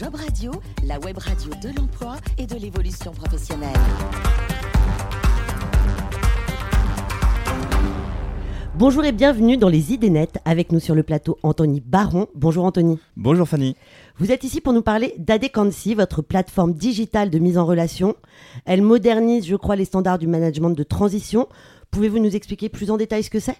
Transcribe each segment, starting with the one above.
Job Radio, la web radio de l'emploi et de l'évolution professionnelle. Bonjour et bienvenue dans les idées nettes avec nous sur le plateau Anthony Baron. Bonjour Anthony. Bonjour Fanny. Vous êtes ici pour nous parler d'Adequancy, votre plateforme digitale de mise en relation. Elle modernise, je crois, les standards du management de transition. Pouvez-vous nous expliquer plus en détail ce que c'est?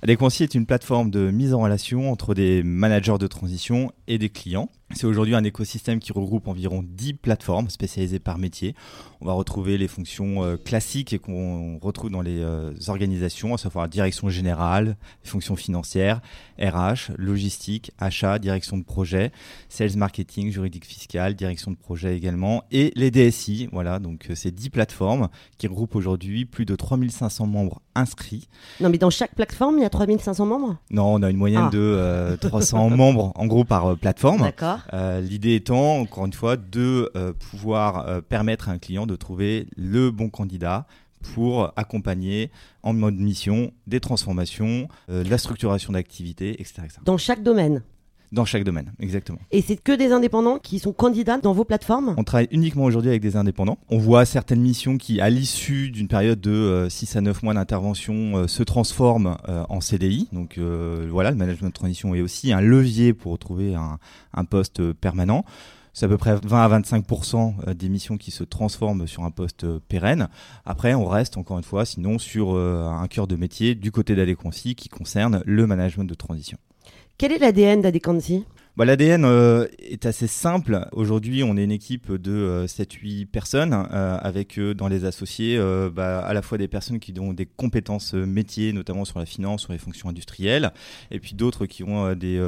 Adequancy est une plateforme de mise en relation entre des managers de transition et des clients. C'est aujourd'hui un écosystème qui regroupe environ 10 plateformes spécialisées par métier. On va retrouver les fonctions euh, classiques qu'on retrouve dans les euh, organisations, à savoir direction générale, fonctions financières, RH, logistique, achat, direction de projet, sales marketing, juridique fiscal, direction de projet également, et les DSI. Voilà, donc euh, ces 10 plateformes qui regroupent aujourd'hui plus de 3500 membres inscrits. Non, mais dans chaque plateforme, il y a 3500 membres? Non, on a une moyenne Ah. de 300 membres en gros par plateforme. D'accord. Euh, L'idée étant, encore une fois, de euh, pouvoir euh, permettre à un client de trouver le bon candidat pour accompagner en mode mission des transformations, euh, la structuration d'activités, etc., etc. Dans chaque domaine? Dans chaque domaine, exactement. Et c'est que des indépendants qui sont candidats dans vos plateformes? On travaille uniquement aujourd'hui avec des indépendants. On voit certaines missions qui, à l'issue d'une période de 6 à 9 mois d'intervention, euh, se transforment euh, en CDI. Donc euh, voilà, le management de transition est aussi un levier pour trouver un, un poste euh, permanent. C'est à peu près 20 à 25% euh, des missions qui se transforment sur un poste euh, pérenne. Après, on reste encore une fois, sinon, sur euh, un cœur de métier du côté d'Adequancy qui concerne le management de transition. Quel est l'ADN d'Adequancy Bah, L'ADN euh, est assez simple. Aujourd'hui, on est une équipe de euh, 7-8 personnes euh, avec euh, dans les associés bah, à la fois des personnes qui ont des compétences métiers, notamment sur la finance, sur les fonctions industrielles, et puis d'autres qui ont des,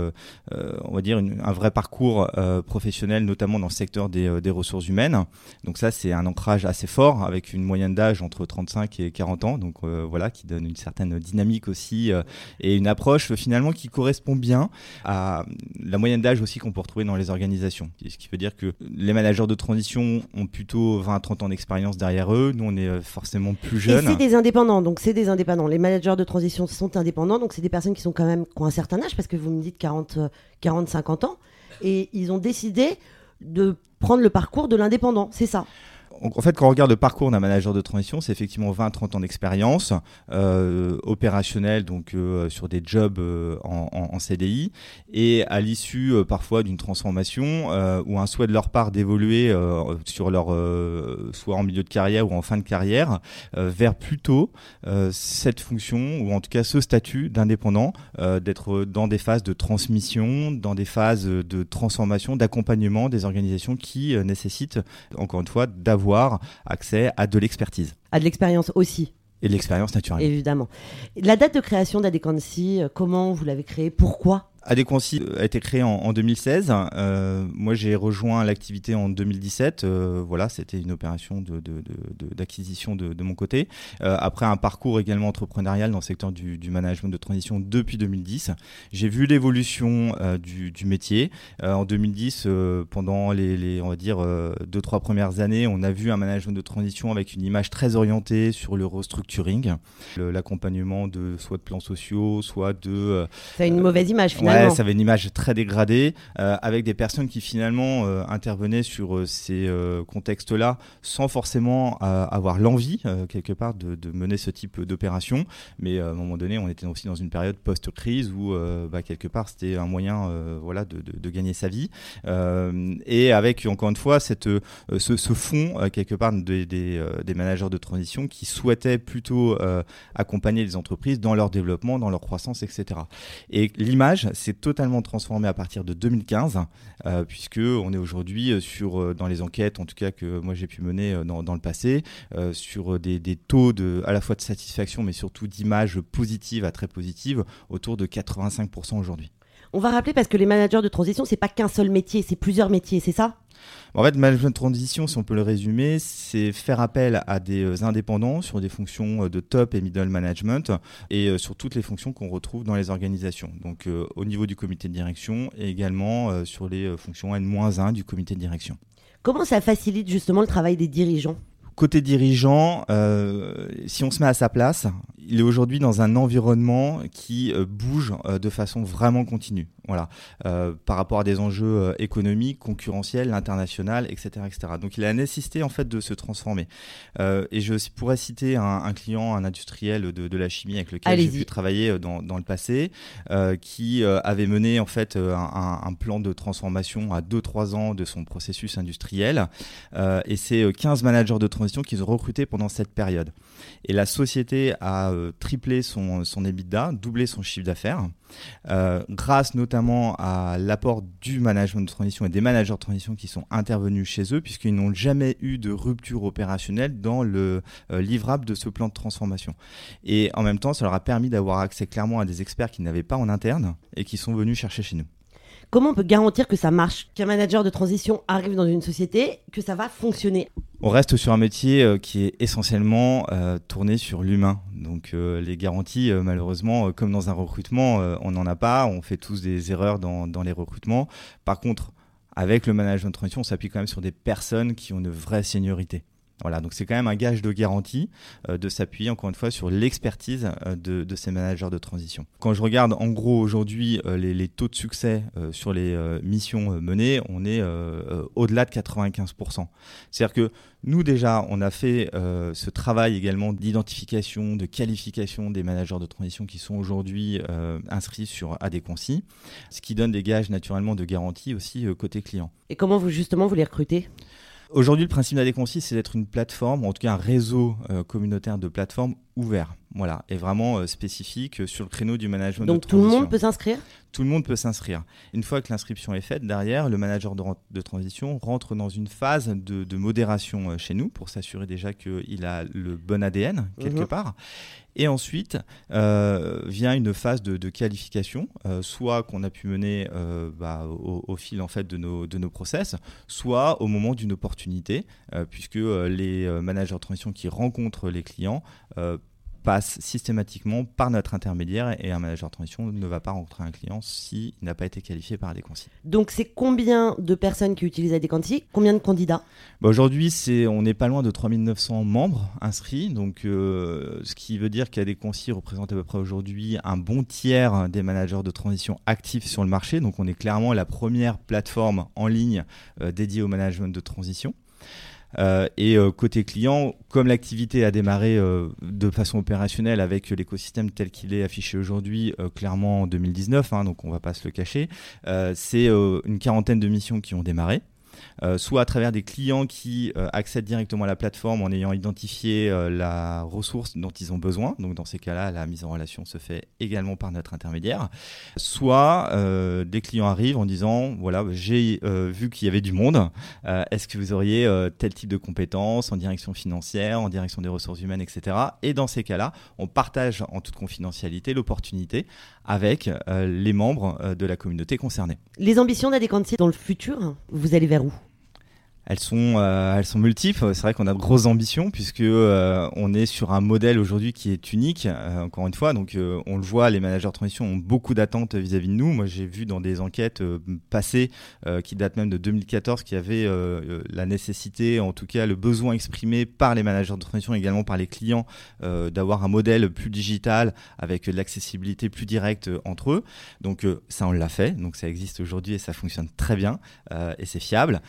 on va dire, un vrai parcours professionnel, notamment dans le secteur des, des ressources humaines. Donc ça, c'est un ancrage assez fort avec une moyenne d'âge entre 35 et 40 ans. Donc voilà, qui donne une certaine dynamique aussi et une approche finalement qui correspond bien à la moyenne d'âge aussi qu'on peut retrouver dans les organisations. Ce qui veut dire que les managers de transition ont plutôt 20-30 ans d'expérience derrière eux. Nous, on est euh, forcément plus Et jeunes. c'est des indépendants, donc c'est des indépendants. Les managers de transition sont indépendants, donc c'est des personnes qui sont quand même qui ont un certain âge, parce que vous me dites 40, euh, 40 50 ans, et ils ont décidé de prendre le parcours de l'indépendant, c'est ça. En fait, quand on regarde le parcours d'un manager de transition, c'est effectivement 20-30 ans d'expérience euh, opérationnelle, donc euh, sur des jobs euh, en, CDI, et à l'issue euh, parfois d'une transformation euh, ou un souhait de leur part d'évoluer sur leur soit en milieu de carrière ou en fin de carrière vers plutôt cette fonction ou en tout cas ce statut d'indépendant, d'être dans des phases de transmission, dans des phases de transformation, d'accompagnement des organisations qui nécessitent encore une fois d'avoir accès à de l'expertise À de l'expérience aussi, et de l'expérience naturelle. évidemment. La date de création d'Adequancy, euh, comment vous l'avez créée, pourquoi? Adequancy a été créé en, en 2016. Euh, moi, j'ai rejoint l'activité en 2017. Euh, voilà, c'était une opération de- de- de- de- d'acquisition de, de mon côté. Euh, après un parcours également entrepreneurial dans le secteur du, du management de transition depuis 2010, j'ai vu l'évolution euh, du, du métier. Euh, en 2010, euh, pendant les, les, on va dire euh, deux trois premières années, on a vu un management de transition avec une image très orientée sur le restructuring, l'accompagnement de soit de plans sociaux, soit de euh, Ça a une Euh, mauvaise image finalement. Ouais, ça avait une image très dégradée, euh, avec des personnes qui finalement euh, intervenaient sur euh, ces euh, contextes-là sans forcément euh, avoir l'envie, euh, quelque part, de, de mener ce type d'opération. Mais euh, à un moment donné, on était aussi dans une période post-crise où, euh, bah, quelque part, c'était un moyen euh, voilà, de, de- de gagner sa vie. Euh, et avec, encore une fois, cette, euh, ce, ce fond, euh, quelque part, des, des, euh, des managers de transition qui souhaitaient plutôt euh, accompagner les entreprises dans leur développement, dans leur croissance, etc. Et l'image s'est totalement transformée à partir de 2015, euh, puisque on est aujourd'hui euh, sur euh, dans les enquêtes, en tout cas que moi j'ai pu mener dans, le passé, sur des, des taux de à la fois de satisfaction, mais surtout d'image positive à très positive, autour de 85% aujourd'hui. On va rappeler parce que les managers de transition, c'est pas qu'un seul métier, c'est plusieurs métiers, c'est ça? En fait, management de transition, si on peut le résumer, c'est faire appel à des euh, indépendants sur des fonctions euh, de top et middle management et euh, sur toutes les fonctions qu'on retrouve dans les organisations. Donc euh, au niveau du comité de direction et également euh, sur les fonctions N-1 du comité de direction. Comment ça facilite justement le travail des dirigeants? Côté dirigeant, euh, si on se met à sa place, il est aujourd'hui dans un environnement qui bouge de façon vraiment continue. Voilà, euh, par rapport à des enjeux euh, économiques, concurrentiels, internationaux, etc., etc. Donc il a nécessité en fait de se transformer. Euh, et je pourrais citer un, un client, un industriel de, de, la chimie avec lequel j'ai pu travailler dans, dans le passé, euh, qui avait mené en fait un, un, plan de transformation à 2-3 ans de son processus industriel. et c'est 15 managers de transition qu'ils ont recrutés pendant cette période. Et la société a triplé son, son EBITDA, doublé son chiffre d'affaires, grâce notamment notamment à l'apport du management de transition et des managers de transition qui sont intervenus chez eux, puisqu'ils n'ont jamais eu de rupture opérationnelle dans le euh, livrable de ce plan de transformation. Et en même temps, ça leur a permis d'avoir accès clairement à des experts qu'ils n'avaient pas en interne et qui sont venus chercher chez nous. Comment on peut garantir que ça marche, qu'un manager de transition arrive dans une société, que ça va fonctionner? On reste sur un métier euh, qui est essentiellement euh, tourné sur l'humain. Donc euh, les garanties, malheureusement, comme dans un recrutement, on n'en a pas. On fait tous des erreurs dans, dans les recrutements. Par contre, avec le management de transition, on s'appuie quand même sur des personnes qui ont une vraie seniorité. Voilà, donc c'est quand même un gage de garantie euh, de s'appuyer encore une fois sur l'expertise euh, de, ces managers de transition. Quand je regarde en gros aujourd'hui euh, les, taux de succès sur les missions menées, on est au-delà de 95%. C'est-à-dire que nous déjà, on a fait ce travail également d'identification, de qualification des managers de transition qui sont aujourd'hui inscrits sur Adéquancy, ce qui donne des gages naturellement de garantie aussi côté client. Et comment vous justement vous les recrutez? Aujourd'hui, le principe d'Adéconcis, c'est d'être une plateforme, ou en tout cas un réseau euh, communautaire de plateformes ouvert. Voilà, et vraiment euh, spécifique sur le créneau du management Donc de tout le monde peut s'inscrire? Tout le monde peut s'inscrire. Une fois que l'inscription est faite, derrière, le manager de, transition rentre dans une phase de, modération euh, chez nous pour s'assurer déjà qu'il a le bon ADN quelque mhm. part. Et ensuite euh, vient une phase de, qualification, soit qu'on a pu mener bah, au, fil en fait de nos, de nos process, soit au moment d'une opportunité, puisque les managers de transition qui rencontrent les clients passe systématiquement par notre intermédiaire et un manager de transition ne va pas rencontrer un client s'il n'a pas été qualifié par Adéquancy. Donc c'est combien de personnes qui utilisent Adéquancy Combien de candidats? Bah Aujourd'hui, c'est, on n'est pas loin de 3900 membres inscrits, donc, euh, ce qui veut dire qu'Adéquancy représente à peu près aujourd'hui un bon tiers des managers de transition actifs sur le marché. Donc on est clairement la première plateforme en ligne euh, dédiée au management de transition. Euh, et euh, côté client, comme l'activité a démarré euh, de façon opérationnelle avec l'écosystème tel qu'il est affiché aujourd'hui, clairement en 2019, hein, donc on va pas se le cacher, c'est une quarantaine de missions qui ont démarré. Euh, soit à travers des clients qui euh, accèdent directement à la plateforme en ayant identifié euh, la ressource dont ils ont besoin. Donc dans ces cas-là, la mise en relation se fait également par notre intermédiaire. Soit des clients arrivent en disant, voilà, j'ai vu qu'il y avait du monde. Est-ce que vous auriez tel type de compétences en direction financière, en direction des ressources humaines, etc. Et dans ces cas-là, on partage en toute confidentialité l'opportunité avec les membres de la communauté concernée. Les ambitions d'Adéquantier dans le futur, vous allez vers où? Elles sont, euh, elles sont multiples. C'est vrai qu'on a de grosses ambitions puisque euh, on est sur un modèle aujourd'hui qui est unique. Euh, encore une fois, donc on le voit, les managers de transition ont beaucoup d'attentes vis-à-vis de nous. Moi, j'ai vu dans des enquêtes passées qui datent même de 2014 qu'il y avait la nécessité, en tout cas le besoin exprimé par les managers de transition, également par les clients, d'avoir un modèle plus digital avec de l'accessibilité plus directe entre eux. Donc ça, on l'a fait. Donc ça existe aujourd'hui et ça fonctionne très bien et c'est fiable.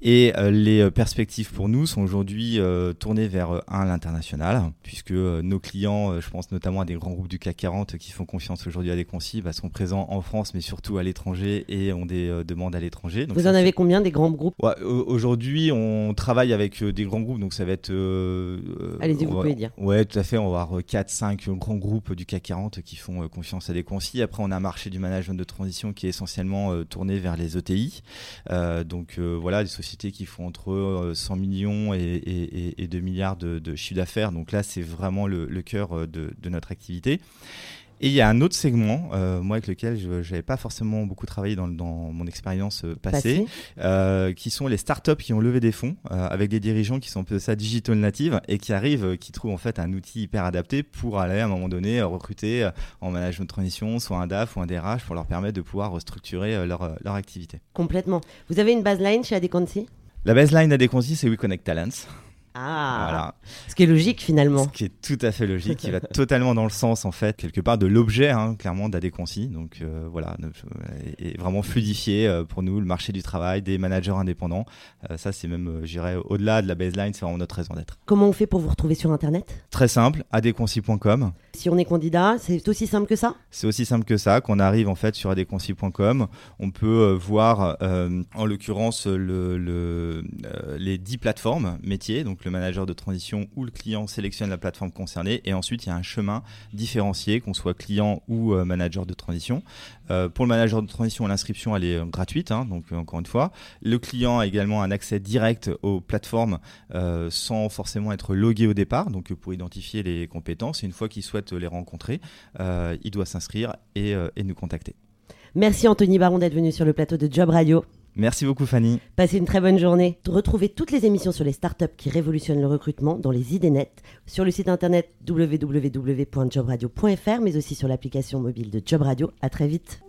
Et euh, les euh, perspectives pour nous sont aujourd'hui euh, tournées vers un l'international, puisque nos clients, je pense notamment à des grands groupes du CAC 40 qui font confiance aujourd'hui à des bah, sont présents en France, mais surtout à l'étranger et ont des demandes à l'étranger. Vous en avez combien des grands groupes? Ouais, Aujourd'hui, on travaille avec des grands groupes, donc ça va être. Allez-y, vous pouvez dire. Ouais, tout à fait. On va avoir 4-5 grands groupes du CAC 40 qui font confiance à des Après, on a un marché du management de transition qui est essentiellement tourné vers les ETI. donc voilà, des sociétés qui font entre 100 euh, millions et, 2 milliards de, de chiffre d'affaires. Donc là, c'est vraiment le, cœur euh, de, notre activité. Et il y a un autre segment, euh, moi avec lequel je n'avais pas forcément beaucoup travaillé dans, mon expérience passée, qui sont les startups qui ont levé des fonds avec des dirigeants qui sont un peu ça digital native et qui arrivent, qui trouvent en fait un outil hyper adapté pour aller à un moment donné recruter en management de transition, soit un DAF ou un DRH pour leur permettre de pouvoir restructurer leur, leur activité. Complètement. Vous avez une baseline chez Adequancy? La baseline d'Adéconcy, c'est We Connect Talents. Ah, Voilà. ce qui est logique finalement. Ce qui est tout à fait logique, qui va totalement dans le sens en fait quelque part de l'objet, hein, clairement d'Adéconci. Donc euh, voilà, ne- et, vraiment fluidifier euh, pour nous le marché du travail des managers indépendants. Euh, ça c'est même, euh, j'irais au-delà de la baseline, c'est vraiment notre raison d'être. Comment on fait pour vous retrouver sur Internet? Très simple, adéconci.com. Si on est candidat, c'est aussi simple que ça? C'est aussi simple que ça, qu'on arrive en fait sur adéconci.com, on peut euh, voir euh, en l'occurrence le, le, euh, les 10 plateformes métiers, donc le manager de transition ou le client sélectionne la plateforme concernée et ensuite il y a un chemin différencié, qu'on soit client ou euh, manager de transition. Euh, pour le manager de transition, l'inscription elle est euh, gratuite, hein, donc encore une fois. Le client a également un accès direct aux plateformes sans forcément être logué au départ, donc pour identifier les compétences. Et une fois qu'il souhaite les rencontrer, il doit s'inscrire et, et nous contacter. Merci Anthony Baron d'être venu sur le plateau de Job Radio. Merci beaucoup Fanny. Passez une très bonne journée. Retrouvez toutes les émissions sur les startups qui révolutionnent le recrutement dans les idées nettes sur le site internet www.jobradio.fr mais aussi sur l'application mobile de Job Radio. À très vite.